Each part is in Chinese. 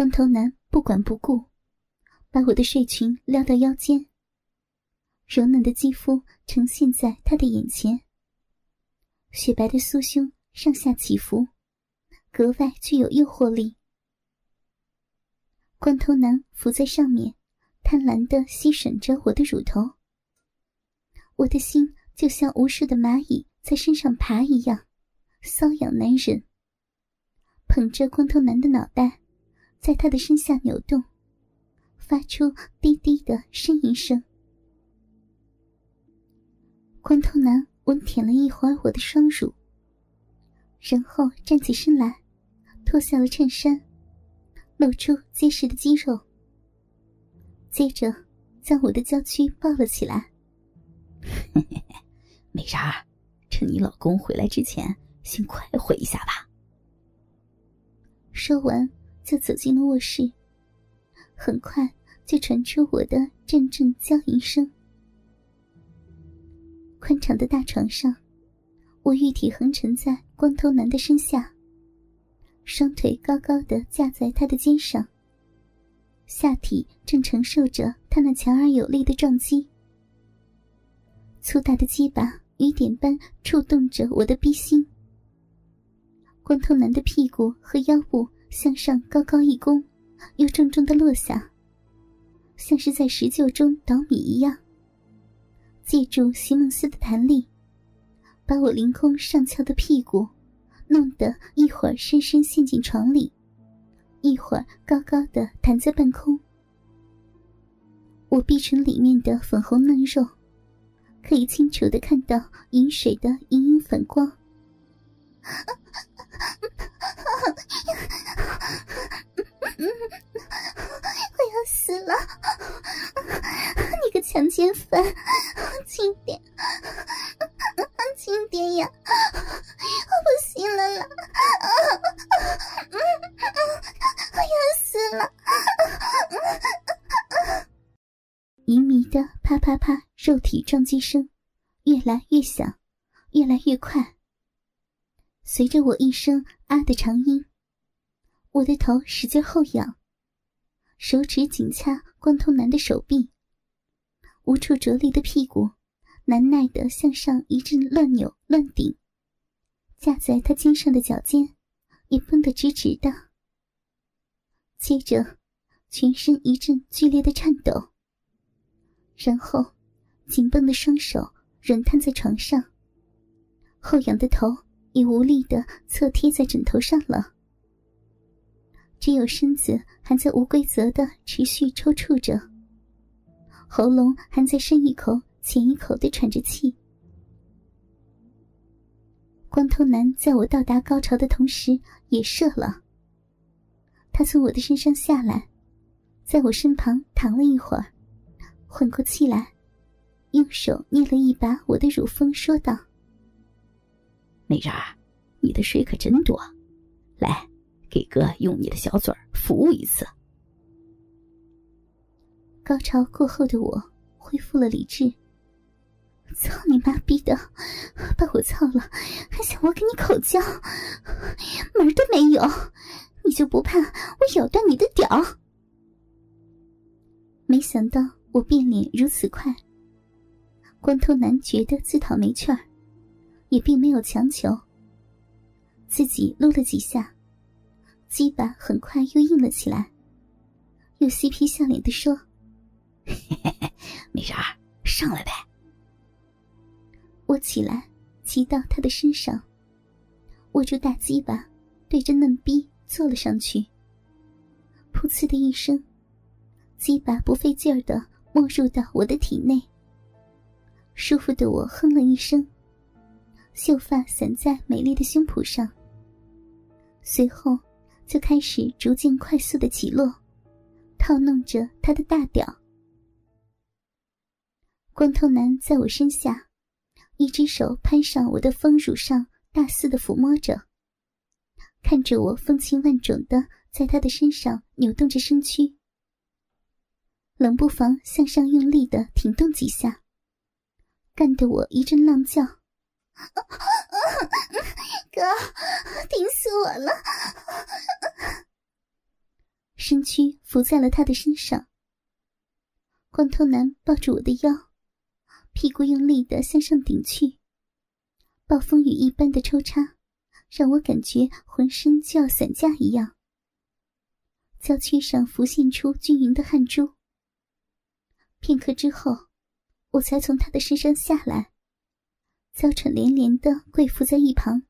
光头男不管不顾，把我的睡裙撩到腰间，柔嫩的肌肤呈现在他的眼前，雪白的酥胸上下起伏，格外具有诱惑力。光头男伏在上面，贪婪的吸吮着我的乳头，我的心就像无数的蚂蚁在身上爬一样，瘙痒难忍。捧着光头男的脑袋，在他的身下扭动，发出低低的呻吟声。光头男温舔了一会儿我的双乳，然后站起身来，脱下了衬衫，露出结实的肌肉，接着将我的娇躯抱了起来。没啥，趁你老公回来之前，先快活一下吧。说完，就走进了卧室。很快就传出我的阵阵娇吟声。宽敞的大床上，我玉体横沉在光头男的身下，双腿高高的架在他的肩上，下体正承受着他那强而有力的撞击。粗大的鸡巴雨点般触动着我的逼心。光头男的屁股和腰部向上高高一弓，又重重的落下，像是在石臼中捣米一样。借助席梦思的弹力，把我凌空上翘的屁股弄得一会儿深深陷进床里，一会儿高高的弹在半空。我碧唇里面的粉红嫩肉，可以清楚的看到饮水的隐隐反光。我要死了！你个强奸犯，轻点，轻点呀！我不行了啦！我要死了！淫迷的啪啪啪肉体撞击声越来越响，越来越快。随着我一声“啊”的长音，我的头使劲后仰，手指紧掐光头男的手臂，无处着力的屁股难耐的向上一阵乱扭乱顶，架在他肩上的脚尖也绷得直直的。接着，全身一阵剧烈的颤抖，然后紧绷的双手软瘫在床上，后仰的头。也无力的侧贴在枕头上了，只有身子还在无规则的持续抽搐着，喉咙还在深一口浅一口的喘着气。光头男在我到达高潮的同时也射了，他从我的身上下来，在我身旁躺了一会儿，缓过气来，用手捏了一把我的乳峰，说道。美人儿，你的水可真多，来，给哥用你的小嘴服务一次。高潮过后的我恢复了理智。操你妈逼的，把我操了，还想我给你口交，门都没有！你就不怕我咬断你的屌？没想到我变脸如此快，光头男觉得自讨没趣儿。也并没有强求，自己撸了几下，鸡巴很快又硬了起来，又嬉皮笑脸的说：“没事儿，上来呗。”我起来，骑到他的身上，握住大鸡巴，对着嫩逼坐了上去。噗呲的一声，鸡巴不费劲儿的没入到我的体内，舒服的我哼了一声。秀发散在美丽的胸脯上，随后就开始逐渐快速的起落，套弄着他的大屌。光头男在我身下，一只手攀上我的丰乳上，大肆的抚摸着，看着我风情万种的在他的身上扭动着身躯，冷不防向上用力的挺动几下，干得我一阵浪叫。哥，顶死我了！身躯伏在了他的身上。光头男抱住我的腰，屁股用力的向上顶去。暴风雨一般的抽插，让我感觉浑身就要散架一样。娇躯上浮现出均匀的汗珠。片刻之后，我才从他的身上下来，娇喘连连的跪伏在一旁，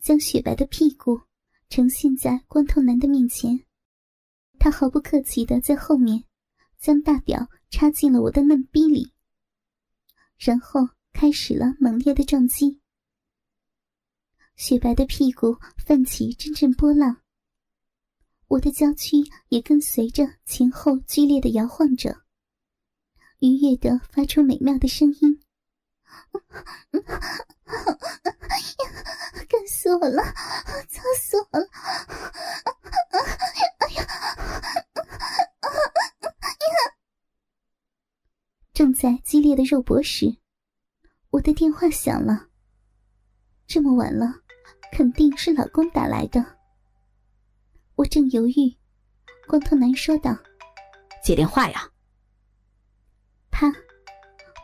将雪白的屁股呈现在光头男的面前。他毫不客气的在后面。将大表插进了我的嫩逼里，然后开始了猛烈的撞击。雪白的屁股泛起阵阵波浪，我的娇躯也跟随着前后剧烈的摇晃着，愉悦的发出美妙的声音。干死我了，操死我了！哎呀！正在激烈的肉搏时，我的电话响了。这么晚了，肯定是老公打来的。我正犹豫，光头男说道：“接电话呀！”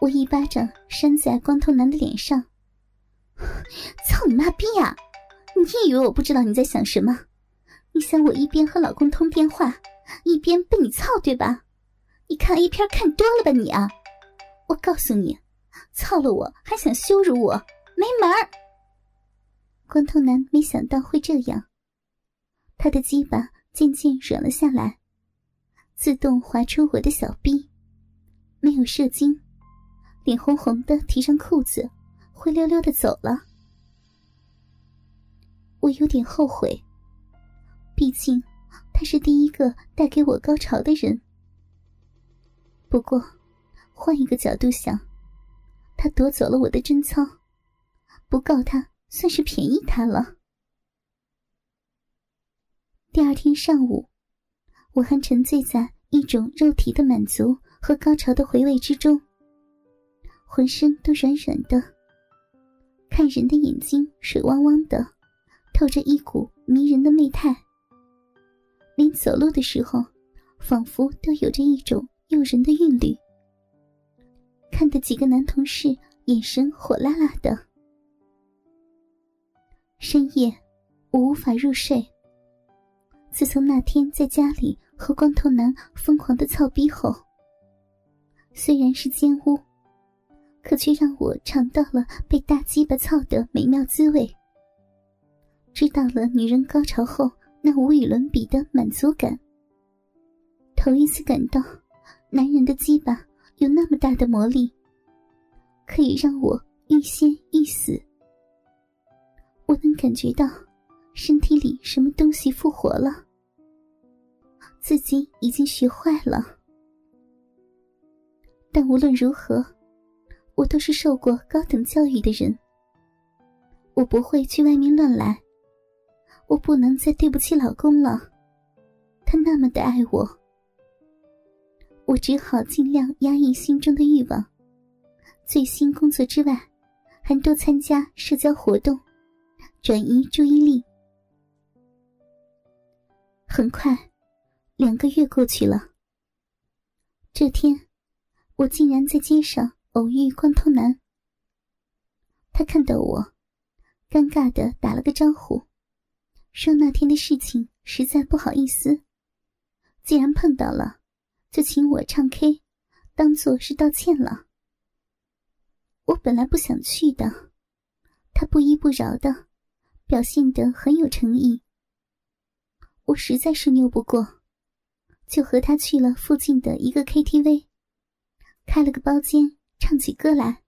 我一巴掌扇在光头男的脸上。操你妈逼呀！你以为我不知道你在想什么？你想我一边和老公通电话，一边被你操对吧？你看 A 片看多了吧你啊！我告诉你，操了我还想羞辱我，没门儿！光头男没想到会这样，他的鸡巴渐渐软了下来，自动滑出我的小臂，没有射精，脸红红的提上裤子，灰溜溜的走了。我有点后悔，毕竟他是第一个带给我高潮的人。不过。换一个角度想，他夺走了我的贞操，不告他算是便宜他了。第二天上午，我还沉醉在一种肉体的满足和高潮的回味之中，浑身都软软的，看人的眼睛水汪汪的，透着一股迷人的媚态，连走路的时候，仿佛都有着一种诱人的韵律。看的几个男同事眼神火辣辣的。深夜，我无法入睡。自从那天在家里和光头男疯狂的操逼后，虽然是奸污，可却让我尝到了被大鸡巴操的美妙滋味，知道了女人高潮后那无与伦比的满足感。头一次感到，男人的鸡巴。有那么大的魔力，可以让我欲仙欲死。我能感觉到身体里什么东西复活了，自己已经学坏了。但无论如何，我都是受过高等教育的人，我不会去外面乱来。我不能再对不起老公了，他那么的爱我。我只好尽量压抑心中的欲望，最新工作之外，还多参加社交活动，转移注意力。很快，两个月过去了。这天，我竟然在街上偶遇光头男。他看到我，尴尬的打了个招呼，说那天的事情实在不好意思，既然碰到了。就请我唱 K，当做是道歉了。我本来不想去的，他不依不饶的，表现得很有诚意。我实在是拗不过，就和他去了附近的一个 KTV，开了个包间，唱起歌来。